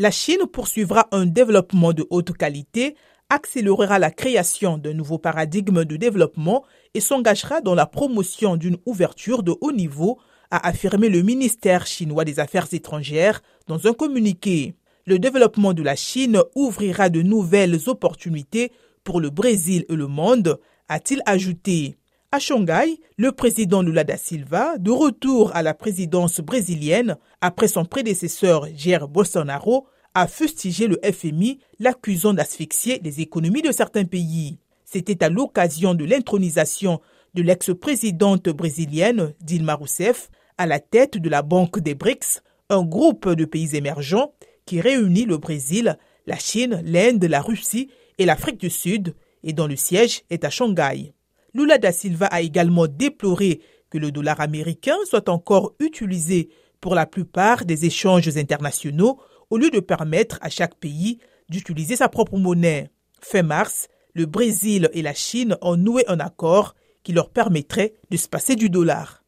La Chine poursuivra un développement de haute qualité, accélérera la création d'un nouveau paradigme de développement et s'engagera dans la promotion d'une ouverture de haut niveau, a affirmé le ministère chinois des Affaires étrangères dans un communiqué. Le développement de la Chine ouvrira de nouvelles opportunités pour le Brésil et le monde, a-t-il ajouté. À Shanghai, le président Lula da Silva, de retour à la présidence brésilienne après son prédécesseur Jair Bolsonaro, a fustigé le FMI, l'accusant d'asphyxier les économies de certains pays. C'était à l'occasion de l'intronisation de l'ex-présidente brésilienne Dilma Rousseff à la tête de la Banque des BRICS, un groupe de pays émergents qui réunit le Brésil, la Chine, l'Inde, la Russie et l'Afrique du Sud, et dont le siège est à Shanghai. Lula da Silva a également déploré que le dollar américain soit encore utilisé pour la plupart des échanges internationaux au lieu de permettre à chaque pays d'utiliser sa propre monnaie. Fin mars, le Brésil et la Chine ont noué un accord qui leur permettrait de se passer du dollar.